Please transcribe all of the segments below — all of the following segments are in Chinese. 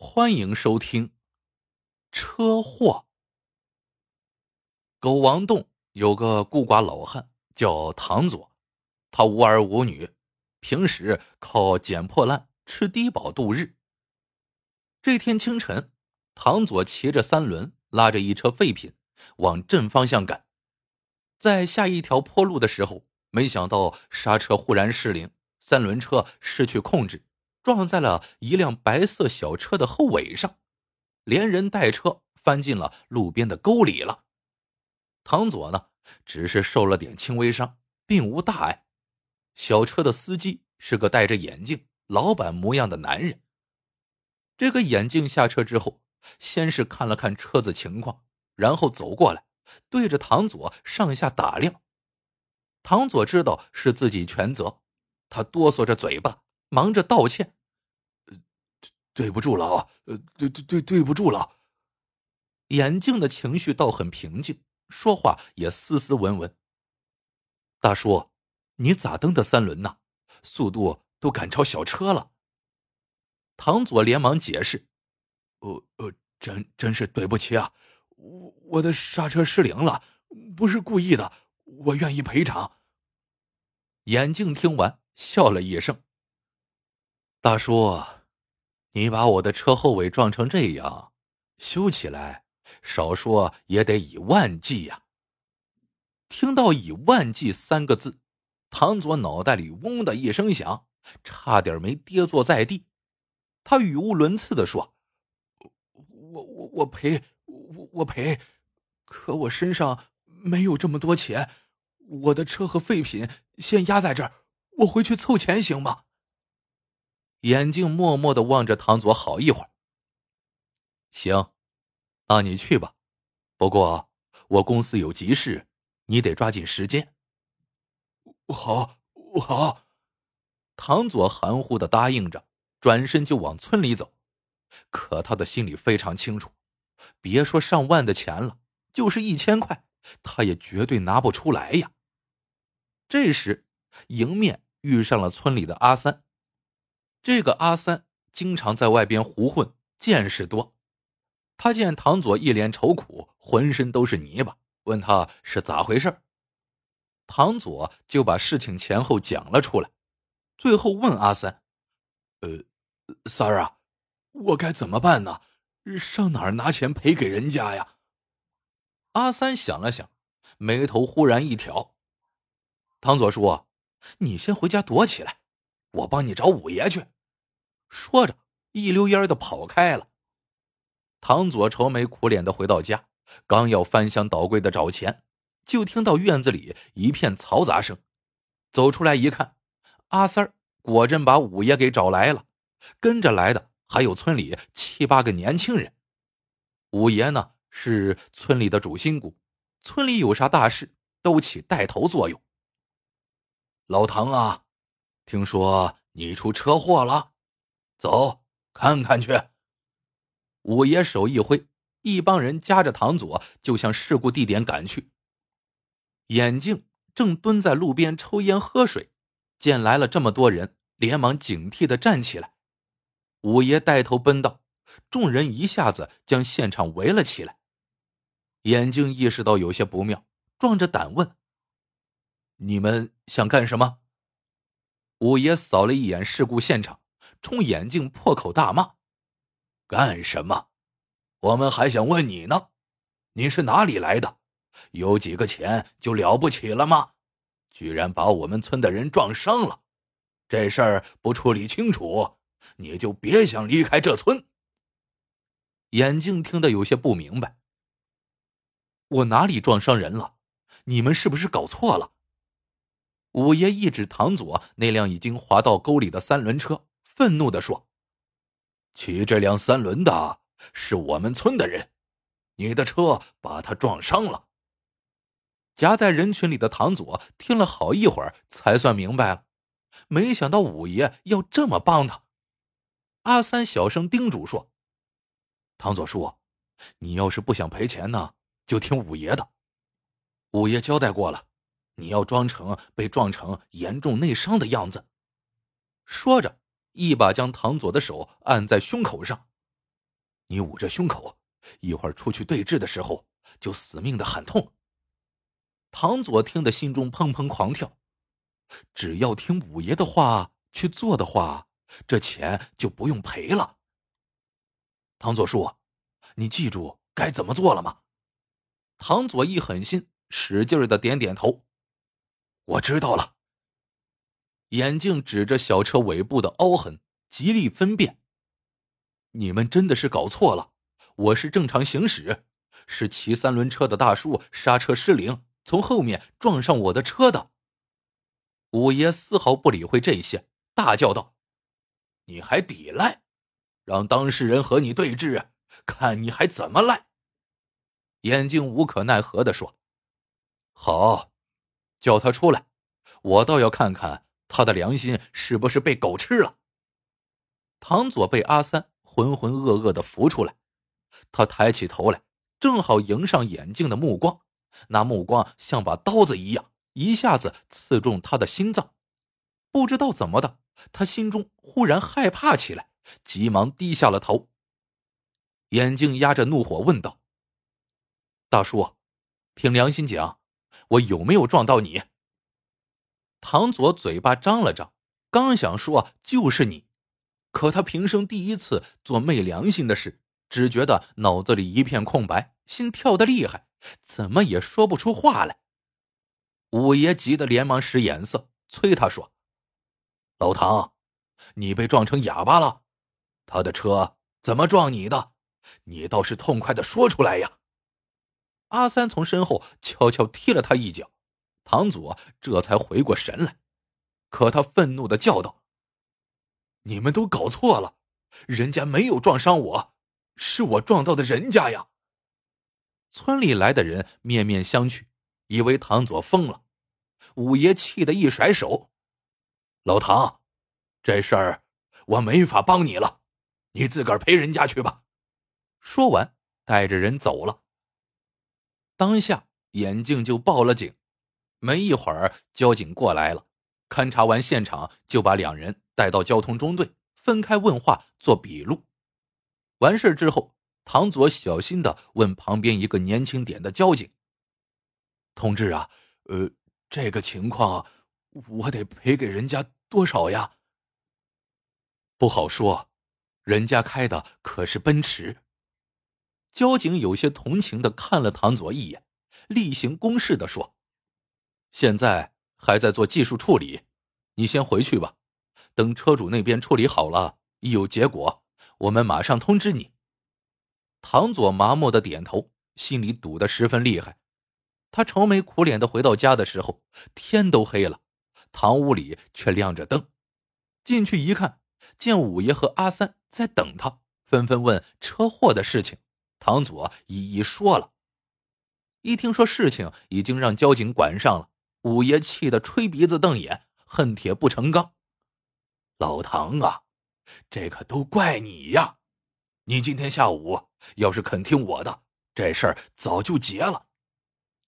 欢迎收听。车祸。狗王洞有个孤寡老汉叫唐佐，他无儿无女，平时靠捡破烂、吃低保度日。这天清晨，唐佐骑着三轮，拉着一车废品往镇方向赶，在下一条坡路的时候，没想到刹车忽然失灵，三轮车失去控制。撞在了一辆白色小车的后尾上，连人带车翻进了路边的沟里了。唐佐呢，只是受了点轻微伤，并无大碍。小车的司机是个戴着眼镜、老板模样的男人。这个眼镜下车之后，先是看了看车子情况，然后走过来，对着唐佐上下打量。唐佐知道是自己全责，他哆嗦着嘴巴，忙着道歉。对不住了啊！呃，对对对，对不住了。眼镜的情绪倒很平静，说话也斯斯文文。大叔，你咋蹬的三轮呢？速度都赶超小车了。唐佐连忙解释：“呃呃，真真是对不起啊，我我的刹车失灵了，不是故意的，我愿意赔偿。”眼镜听完笑了一声：“大叔。”你把我的车后尾撞成这样，修起来少说也得以万计呀。听到“以万计”三个字，唐佐脑袋里嗡的一声响，差点没跌坐在地。他语无伦次的说：“我我我赔，我我赔，可我身上没有这么多钱，我的车和废品先压在这儿，我回去凑钱行吗？”眼镜默默的望着唐佐好一会儿。行，那你去吧。不过我公司有急事，你得抓紧时间。好，好。唐佐含糊的答应着，转身就往村里走。可他的心里非常清楚，别说上万的钱了，就是一千块，他也绝对拿不出来呀。这时，迎面遇上了村里的阿三。这个阿三经常在外边胡混，见识多。他见唐佐一脸愁苦，浑身都是泥巴，问他是咋回事唐佐就把事情前后讲了出来，最后问阿三：“呃，三儿啊，我该怎么办呢？上哪儿拿钱赔给人家呀？”阿三想了想，眉头忽然一挑。唐佐说：“你先回家躲起来，我帮你找五爷去。”说着，一溜烟的跑开了。唐佐愁眉苦脸的回到家，刚要翻箱倒柜的找钱，就听到院子里一片嘈杂声。走出来一看，阿三儿果真把五爷给找来了，跟着来的还有村里七八个年轻人。五爷呢是村里的主心骨，村里有啥大事都起带头作用。老唐啊，听说你出车祸了。走，看看去。五爷手一挥，一帮人夹着唐佐就向事故地点赶去。眼镜正蹲在路边抽烟喝水，见来了这么多人，连忙警惕的站起来。五爷带头奔到，众人一下子将现场围了起来。眼镜意识到有些不妙，壮着胆问：“你们想干什么？”五爷扫了一眼事故现场。冲眼镜破口大骂：“干什么？我们还想问你呢，你是哪里来的？有几个钱就了不起了吗？居然把我们村的人撞伤了，这事儿不处理清楚，你就别想离开这村。”眼镜听得有些不明白：“我哪里撞伤人了？你们是不是搞错了？”五爷一指唐左那辆已经滑到沟里的三轮车。愤怒的说：“骑这辆三轮的是我们村的人，你的车把他撞伤了。”夹在人群里的唐佐听了好一会儿，才算明白了，没想到五爷要这么帮他。阿三小声叮嘱说：“唐佐叔，你要是不想赔钱呢，就听五爷的。五爷交代过了，你要装成被撞成严重内伤的样子。”说着。一把将唐佐的手按在胸口上，你捂着胸口，一会儿出去对峙的时候就死命的喊痛。唐佐听得心中砰砰狂跳，只要听五爷的话去做的话，这钱就不用赔了。唐佐叔，你记住该怎么做了吗？唐佐一狠心，使劲的点点头。我知道了。眼镜指着小车尾部的凹痕，极力分辨。你们真的是搞错了，我是正常行驶，是骑三轮车的大叔刹车失灵，从后面撞上我的车的。五爷丝毫不理会这些，大叫道：“你还抵赖？让当事人和你对质，看你还怎么赖！”眼镜无可奈何的说：“好，叫他出来，我倒要看看。”他的良心是不是被狗吃了？唐佐被阿三浑浑噩噩的扶出来，他抬起头来，正好迎上眼镜的目光，那目光像把刀子一样，一下子刺中他的心脏。不知道怎么的，他心中忽然害怕起来，急忙低下了头。眼镜压着怒火问道：“大叔，凭良心讲，我有没有撞到你？”唐佐嘴巴张了张，刚想说就是你，可他平生第一次做昧良心的事，只觉得脑子里一片空白，心跳的厉害，怎么也说不出话来。五爷急得连忙使眼色，催他说：“老唐，你被撞成哑巴了？他的车怎么撞你的？你倒是痛快的说出来呀！”阿三从身后悄悄踢了他一脚。唐佐这才回过神来，可他愤怒的叫道：“你们都搞错了，人家没有撞伤我，是我撞到的人家呀！”村里来的人面面相觑，以为唐佐疯了。五爷气得一甩手：“老唐，这事儿我没法帮你了，你自个儿陪人家去吧。”说完，带着人走了。当下，眼镜就报了警。没一会儿，交警过来了，勘察完现场，就把两人带到交通中队，分开问话，做笔录。完事之后，唐佐小心的问旁边一个年轻点的交警：“同志啊，呃，这个情况，我得赔给人家多少呀？”“不好说，人家开的可是奔驰。”交警有些同情的看了唐佐一眼，例行公事的说。现在还在做技术处理，你先回去吧。等车主那边处理好了，一有结果，我们马上通知你。唐佐麻木的点头，心里堵得十分厉害。他愁眉苦脸的回到家的时候，天都黑了，堂屋里却亮着灯。进去一看，见五爷和阿三在等他，纷纷问车祸的事情。唐佐一一说了。一听说事情已经让交警管上了。五爷气得吹鼻子瞪眼，恨铁不成钢。老唐啊，这可都怪你呀！你今天下午要是肯听我的，这事儿早就结了。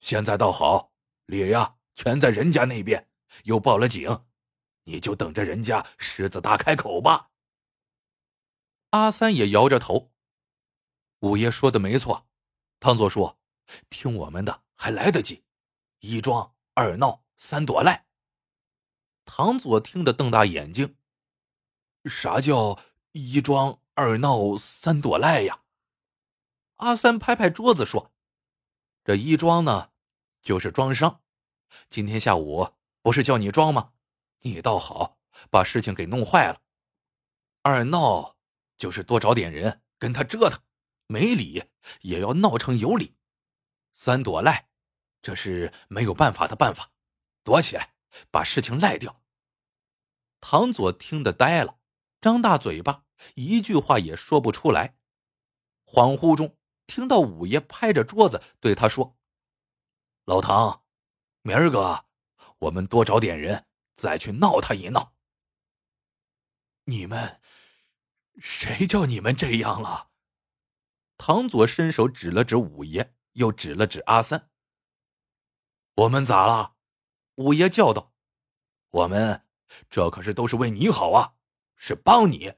现在倒好，理呀全在人家那边，又报了警，你就等着人家狮子大开口吧。阿三也摇着头，五爷说的没错，唐佐说，听我们的还来得及，一桩。二闹三躲赖。唐佐听得瞪大眼睛：“啥叫一装二闹三躲赖呀？”阿三拍拍桌子说：“这一装呢，就是装伤。今天下午不是叫你装吗？你倒好，把事情给弄坏了。二闹就是多找点人跟他折腾，没理也要闹成有理。三躲赖。”这是没有办法的办法，躲起来，把事情赖掉。唐佐听得呆了，张大嘴巴，一句话也说不出来。恍惚中，听到五爷拍着桌子对他说：“老唐，明儿个我们多找点人，再去闹他一闹。”你们，谁叫你们这样了？唐佐伸手指了指五爷，又指了指阿三。我们咋了？五爷叫道：“我们这可是都是为你好啊，是帮你。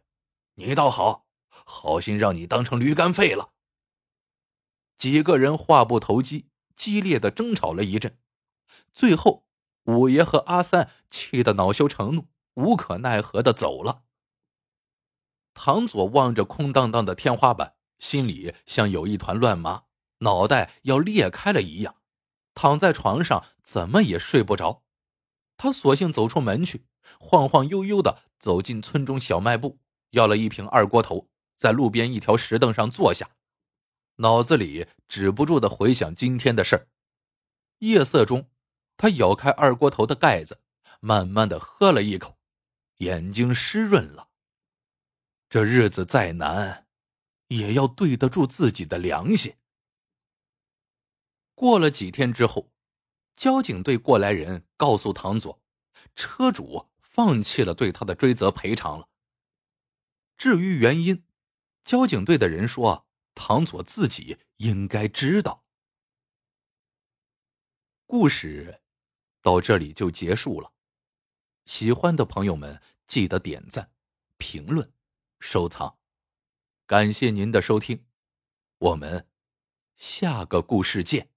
你倒好，好心让你当成驴肝肺了。几个人话不投机，激烈的争吵了一阵，最后五爷和阿三气得恼羞成怒，无可奈何的走了。唐佐望着空荡荡的天花板，心里像有一团乱麻，脑袋要裂开了一样，躺在床上怎么也睡不着。他索性走出门去，晃晃悠悠的走进村中小卖部，要了一瓶二锅头，在路边一条石凳上坐下。脑子里止不住的回想今天的事儿。夜色中，他咬开二锅头的盖子，慢慢的喝了一口，眼睛湿润了。这日子再难，也要对得住自己的良心。过了几天之后，交警队过来人告诉唐佐，车主放弃了对他的追责赔偿了。至于原因，交警队的人说。唐佐自己应该知道。故事到这里就结束了。喜欢的朋友们记得点赞、评论、收藏，感谢您的收听，我们下个故事见。